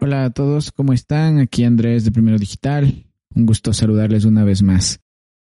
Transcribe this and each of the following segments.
Hola a todos, ¿cómo están? Aquí Andrés de Primero Digital. Un gusto saludarles una vez más.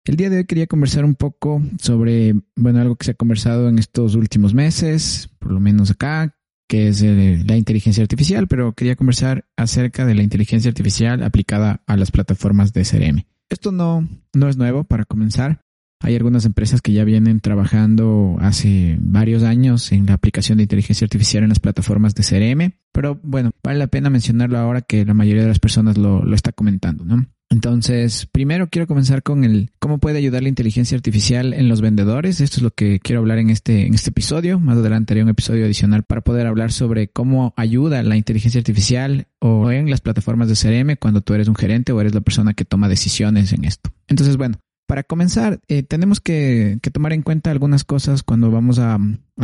El día de hoy quería conversar un poco sobre, bueno, algo que se ha conversado en estos últimos meses, por lo menos acá, que es la inteligencia artificial, pero quería conversar acerca de la inteligencia artificial aplicada a las plataformas de CRM. Esto no, no es nuevo para comenzar. Hay algunas empresas que ya vienen trabajando hace varios años en la aplicación de inteligencia artificial en las plataformas de CRM, pero bueno, vale la pena mencionarlo ahora que la mayoría de las personas lo, lo está comentando, ¿no? Entonces, primero quiero comenzar con el cómo puede ayudar la inteligencia artificial en los vendedores. Esto es lo que quiero hablar en este, en este episodio. Más adelante haré un episodio adicional para poder hablar sobre cómo ayuda la inteligencia artificial o en las plataformas de CRM cuando tú eres un gerente o eres la persona que toma decisiones en esto. Entonces, bueno, para comenzar, eh, tenemos que, tomar en cuenta algunas cosas cuando vamos a,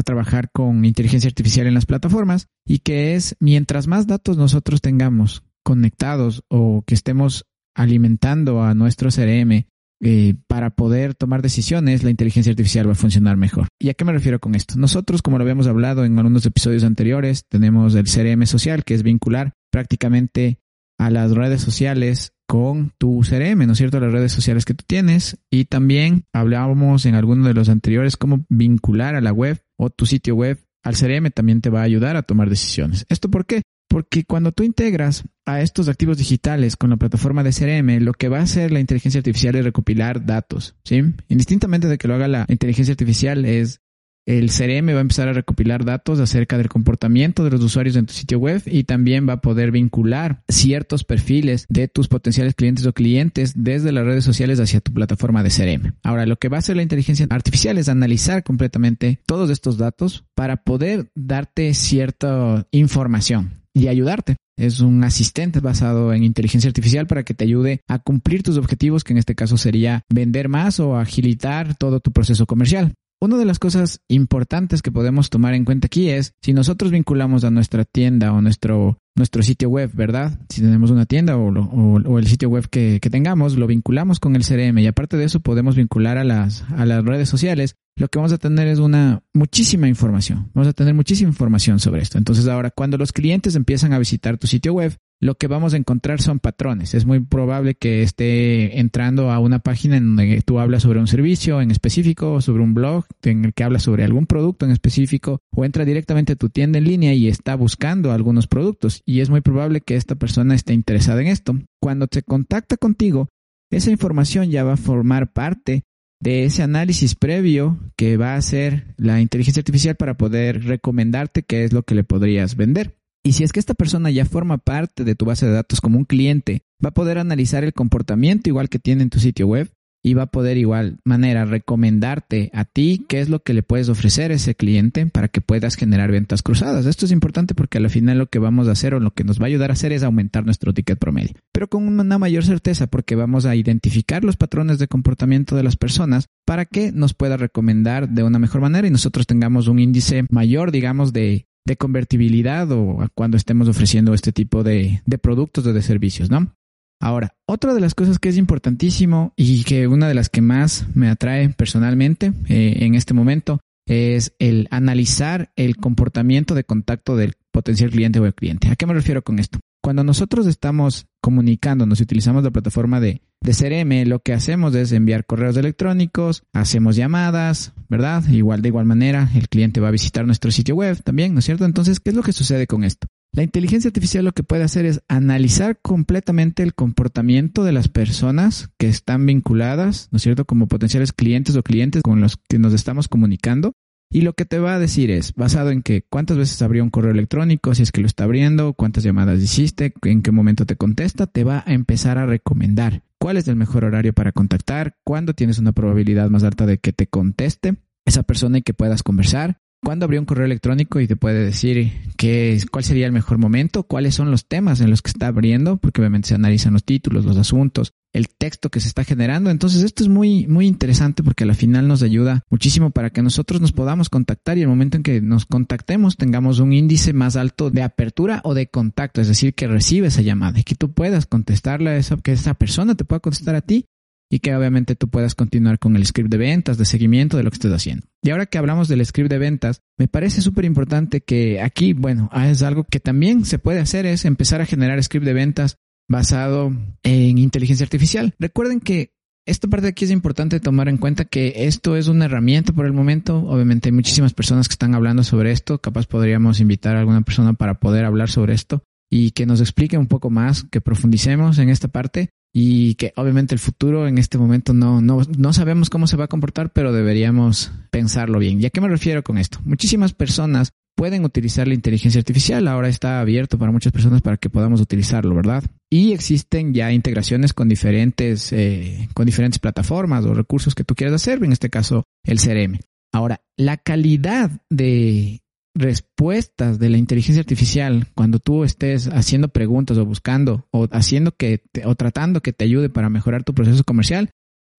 trabajar con inteligencia artificial en las plataformas y que es mientras más datos nosotros tengamos conectados o que estemos alimentando a nuestro CRM eh, para poder tomar decisiones, la inteligencia artificial va a funcionar mejor. ¿Y a qué me refiero con esto? Nosotros, como lo habíamos hablado en algunos episodios anteriores, tenemos el CRM social, que es vincular prácticamente a las redes sociales con tu CRM, ¿no es cierto? Las redes sociales que tú tienes. Y también hablábamos en alguno de los anteriores cómo vincular a la web o tu sitio web al CRM también te va a ayudar a tomar decisiones. ¿Esto por qué? Porque cuando tú integras a estos activos digitales con la plataforma de CRM, lo que va a hacer la inteligencia artificial es recopilar datos, ¿sí? Indistintamente de que lo haga la inteligencia artificial, es el CRM va a empezar a recopilar datos acerca del comportamiento de los usuarios en tu sitio web y también va a poder vincular ciertos perfiles de tus potenciales clientes o clientes desde las redes sociales hacia tu plataforma de CRM. Ahora, lo que va a hacer la inteligencia artificial es analizar completamente todos estos datos para poder darte cierta información y ayudarte. Es un asistente basado en inteligencia artificial para que te ayude a cumplir tus objetivos, que en este caso sería vender más o agilitar todo tu proceso comercial. Una de las cosas importantes que podemos tomar en cuenta aquí es si nosotros vinculamos a nuestra tienda o nuestro, nuestro sitio web, ¿verdad? Si tenemos una tienda o, o, el sitio web que, que, tengamos, lo vinculamos con el CRM y aparte de eso podemos vincular a las, a las redes sociales. Lo que vamos a tener es una muchísima información. Vamos a tener muchísima información sobre esto. Entonces ahora, cuando los clientes empiezan a visitar tu sitio web, lo que vamos a encontrar son patrones. Es muy probable que esté entrando a una página en donde tú hablas sobre un servicio en específico sobre un blog en el que hablas sobre algún producto en específico o entra directamente a tu tienda en línea y está buscando algunos productos y es muy probable que esta persona esté interesada en esto. Cuando se contacta contigo, esa información ya va a formar parte de ese análisis previo que va a hacer la inteligencia artificial para poder recomendarte qué es lo que le podrías vender. Y si es que esta persona ya forma parte de tu base de datos como un cliente, va a poder analizar el comportamiento igual que tiene en tu sitio web y va a poder igual manera recomendarte a ti qué es lo que le puedes ofrecer a ese cliente para que puedas generar ventas cruzadas. Esto es importante porque al final lo que vamos a hacer o lo que nos va a ayudar a hacer es aumentar nuestro ticket promedio, pero con una mayor certeza porque vamos a identificar los patrones de comportamiento de las personas para que nos pueda recomendar de una mejor manera y nosotros tengamos un índice mayor, digamos, de de convertibilidad o cuando estemos ofreciendo este tipo de, de productos o de servicios, ¿no? Ahora, otra de las cosas que es importantísimo y que una de las que más me atrae personalmente eh, en este momento es el analizar el comportamiento de contacto del potencial cliente o el cliente. ¿A qué me refiero con esto? Cuando nosotros estamos comunicándonos y utilizamos la plataforma de, de CRM, lo que hacemos es enviar correos electrónicos, hacemos llamadas, ¿verdad? Igual de igual manera, el cliente va a visitar nuestro sitio web también, ¿no es cierto? Entonces, ¿qué es lo que sucede con esto? La inteligencia artificial lo que puede hacer es analizar completamente el comportamiento de las personas que están vinculadas, ¿no es cierto?, como potenciales clientes o clientes con los que nos estamos comunicando y lo que te va a decir es, basado en que cuántas veces abrió un correo electrónico, si es que lo está abriendo, cuántas llamadas hiciste, en qué momento te contesta, te va a empezar a recomendar cuál es el mejor horario para contactar, cuándo tienes una probabilidad más alta de que te conteste esa persona y que puedas conversar, cuándo abrió un correo electrónico y te puede decir qué, cuál sería el mejor momento, cuáles son los temas en los que está abriendo, porque obviamente se analizan los títulos, los asuntos, el texto que se está generando. Entonces esto es muy, muy interesante porque al final nos ayuda muchísimo para que nosotros nos podamos contactar y el momento en que nos contactemos tengamos un índice más alto de apertura o de contacto, es decir, que recibe esa llamada y que tú puedas contestarle a esa, que esa persona te pueda contestar a ti y que obviamente tú puedas continuar con el script de ventas, de seguimiento de lo que estés haciendo. Y ahora que hablamos del script de ventas, me parece súper importante que aquí, bueno, es algo que también se puede hacer, es empezar a generar script de ventas basado en inteligencia artificial. Recuerden que esta parte de aquí es importante tomar en cuenta que esto es una herramienta por el momento. Obviamente hay muchísimas personas que están hablando sobre esto. Capaz podríamos invitar a alguna persona para poder hablar sobre esto y que nos explique un poco más, que profundicemos en esta parte y que obviamente el futuro en este momento no, no, no sabemos cómo se va a comportar, pero deberíamos pensarlo bien. ¿Y a qué me refiero con esto? Muchísimas personas pueden utilizar la inteligencia artificial. Ahora está abierto para muchas personas para que podamos utilizarlo, ¿verdad? Y existen ya integraciones con diferentes, eh, con diferentes plataformas o recursos que tú quieras hacer, en este caso el CRM. Ahora, la calidad de respuestas de la inteligencia artificial cuando tú estés haciendo preguntas o buscando o haciendo que o tratando que te ayude para mejorar tu proceso comercial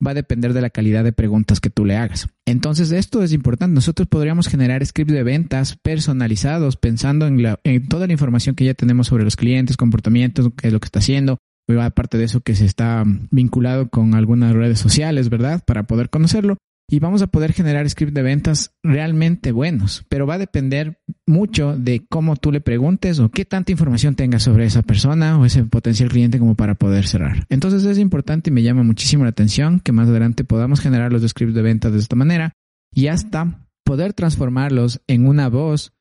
va a depender de la calidad de preguntas que tú le hagas. Entonces, esto es importante. Nosotros podríamos generar scripts de ventas personalizados pensando en, la, en toda la información que ya tenemos sobre los clientes, comportamientos, qué es lo que está haciendo. Aparte de eso que se está vinculado con algunas redes sociales, ¿verdad? Para poder conocerlo y vamos a poder generar scripts de ventas realmente buenos, pero va a depender mucho de cómo tú le preguntes o qué tanta información tengas sobre esa persona o ese potencial cliente como para poder cerrar. Entonces es importante y me llama muchísimo la atención que más adelante podamos generar los scripts de ventas de esta manera y hasta poder transformarlos en una voz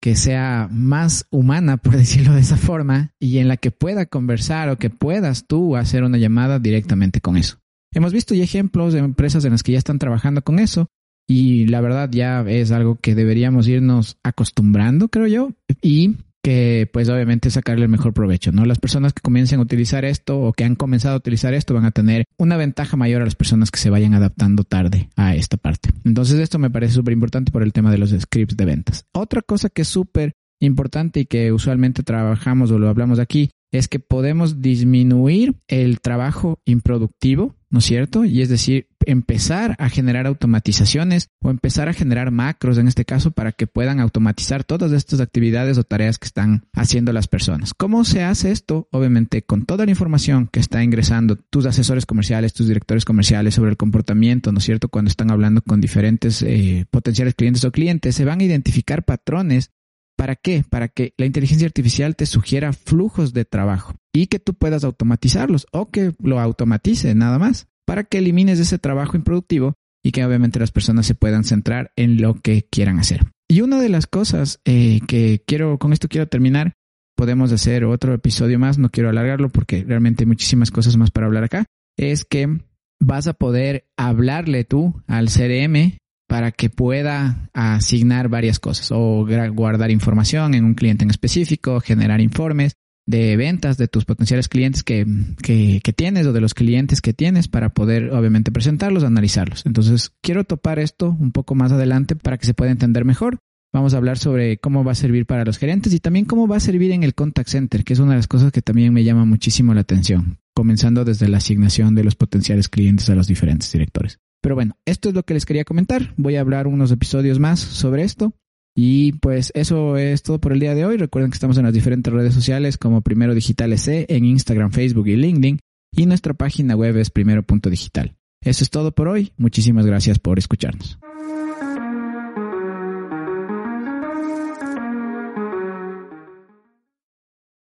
que sea más humana, por decirlo de esa forma, y en la que pueda conversar o que puedas tú hacer una llamada directamente con eso. Hemos visto ya ejemplos de empresas en las que ya están trabajando con eso y la verdad ya es algo que deberíamos irnos acostumbrando, creo yo, y que pues obviamente sacarle el mejor provecho, ¿no? Las personas que comiencen a utilizar esto o que han comenzado a utilizar esto van a tener una ventaja mayor a las personas que se vayan adaptando tarde a esta parte. Entonces esto me parece súper importante por el tema de los scripts de ventas. Otra cosa que es súper importante y que usualmente trabajamos o lo hablamos aquí es que podemos disminuir el trabajo improductivo, ¿no es cierto? Y es decir, empezar a generar automatizaciones o empezar a generar macros en este caso para que puedan automatizar todas estas actividades o tareas que están haciendo las personas. ¿Cómo se hace esto? Obviamente con toda la información que está ingresando tus asesores comerciales, tus directores comerciales sobre el comportamiento, ¿no es cierto? Cuando están hablando con diferentes eh, potenciales clientes o clientes, se van a identificar patrones ¿Para qué? Para que la inteligencia artificial te sugiera flujos de trabajo y que tú puedas automatizarlos o que lo automatice nada más para que elimines ese trabajo improductivo y que obviamente las personas se puedan centrar en lo que quieran hacer. Y una de las cosas eh, que quiero, con esto quiero terminar, podemos hacer otro episodio más, no quiero alargarlo porque realmente hay muchísimas cosas más para hablar acá, es que vas a poder hablarle tú al CRM para que pueda asignar varias cosas o guardar información en un cliente en específico, generar informes de ventas de tus potenciales clientes que, que, tienes o de los clientes que tienes para poder obviamente presentarlos, analizarlos. Entonces quiero topar esto un poco más adelante para que se pueda entender mejor. Vamos a hablar sobre cómo va a servir para los gerentes y también cómo va a servir en el contact center, que es una de las cosas que también me llama muchísimo la atención, comenzando desde la asignación de los potenciales clientes a los diferentes directores. Pero bueno, esto es lo que les quería comentar. Voy a hablar unos episodios más sobre esto. Y pues eso es todo por el día de hoy. Recuerden que estamos en las diferentes redes sociales como Primero Digital EC en Instagram, Facebook y LinkedIn. Y nuestra página web es primero.digital. Eso es todo por hoy. Muchísimas gracias por escucharnos.